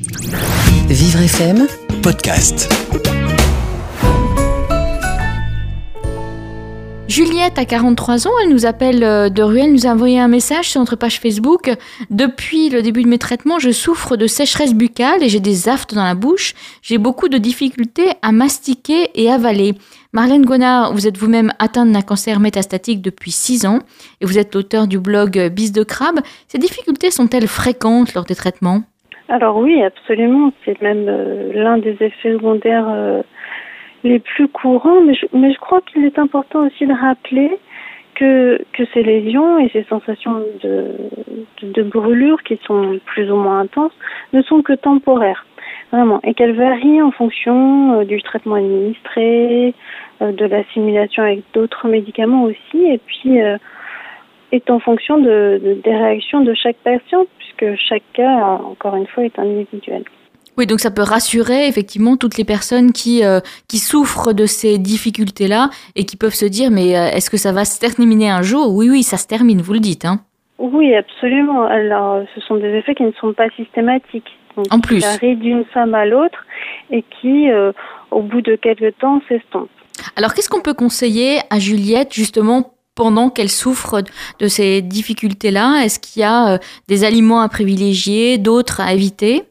Vivre FM, podcast. Juliette a 43 ans, elle nous appelle euh, de Ruelle, nous a envoyé un message sur notre page Facebook. Depuis le début de mes traitements, je souffre de sécheresse buccale et j'ai des aftes dans la bouche. J'ai beaucoup de difficultés à mastiquer et avaler. Marlène Gonard, vous êtes vous-même atteinte d'un cancer métastatique depuis 6 ans et vous êtes l'auteur du blog Bis de crabe. Ces difficultés sont-elles fréquentes lors des traitements? Alors oui, absolument. C'est même euh, l'un des effets secondaires euh, les plus courants. Mais je, crois qu'il est important aussi de rappeler que, ces lésions et ces sensations de, de, brûlure qui sont plus ou moins intenses ne sont que temporaires. Vraiment. Et qu'elles varient en fonction euh, du traitement administré, de l'assimilation avec d'autres médicaments aussi. Et puis, est en fonction de, de- des réactions de chaque patient, puisque chaque cas, encore une fois, est individuel. Oui, donc ça peut rassurer effectivement toutes les personnes qui, euh, qui souffrent de ces difficultés-là et qui peuvent se dire mais euh, est-ce que ça va se terminer un jour? Oui, oui, ça se termine, vous le dites. Hein. Oui, absolument. Alors, ce sont des effets qui ne sont pas systématiques. Donc, En plus. Qui varient d'une femme à l'autre et qui, euh, au bout de quelques temps, s'estompent. Alors qu'est-ce qu'on peut conseiller à Juliette justement pendant qu'elle souffre de ces difficultés-là? Est-ce qu'il y a euh, des aliments à privilégier, d'autres à éviter?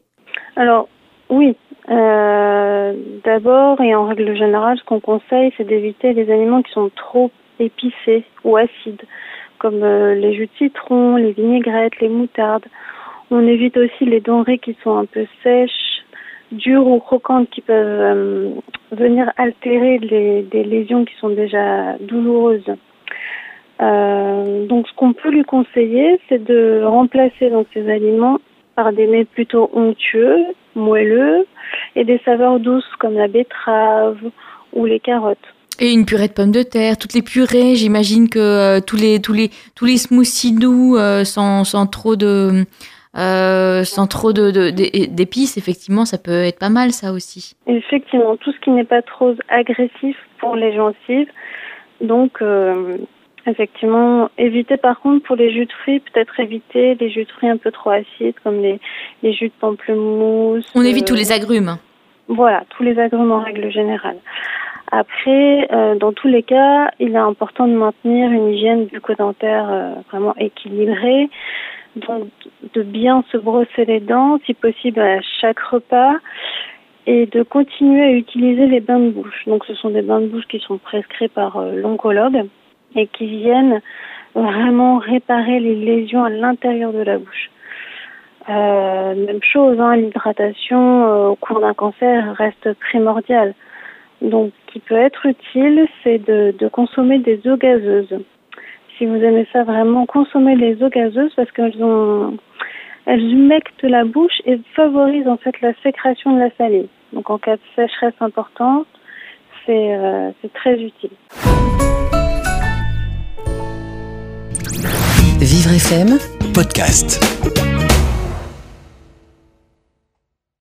Alors, oui. Euh, D'abord et en règle générale, ce qu'on conseille, c'est d'éviter les aliments qui sont trop épicés ou acides, comme euh, les jus de citron, les vinaigrettes, les moutardes. On évite aussi les denrées qui sont un peu sèches, dures ou croquantes, qui peuvent venir altérer les, des lésions qui sont déjà douloureuses. Euh, donc, ce qu'on peut lui conseiller, c'est de remplacer donc ces aliments par des mets plutôt onctueux, moelleux et des saveurs douces comme la betterave ou les carottes. Et une purée de pommes de terre, toutes les purées, j'imagine que euh, tous les tous les tous les smoothies doux euh, sans, sans trop de euh, sans trop de de- d'é- d'épices, effectivement, ça peut être pas mal ça aussi. Effectivement, tout ce qui n'est pas trop agressif pour les gencives. Donc, effectivement, éviter par contre pour les jus de fruits, peut-être éviter les jus de fruits un peu trop acides comme les, les jus de pamplemousse. On évite euh, tous les agrumes. Voilà, tous les agrumes en règle générale. Après, euh, dans tous les cas, il est important de maintenir une hygiène bucco-dentaire euh, vraiment équilibrée, donc de bien se brosser les dents, si possible à chaque repas, et de continuer à utiliser les bains de bouche. Donc, ce sont des bains de bouche qui sont prescrits par euh, l'oncologue et qui viennent vraiment réparer les lésions à l'intérieur de la bouche. Euh, même chose, hein, l'hydratation euh, au cours d'un cancer reste primordiale. Donc, ce qui peut être utile, c'est de, de consommer des eaux gazeuses. Si vous aimez ça vraiment, consommez les eaux gazeuses parce qu'elles ont, elles humectent la bouche et favorisent en fait la sécrétion de la salive. Donc, en cas de sécheresse importante, c'est euh, très utile. Vivre FM, Podcast.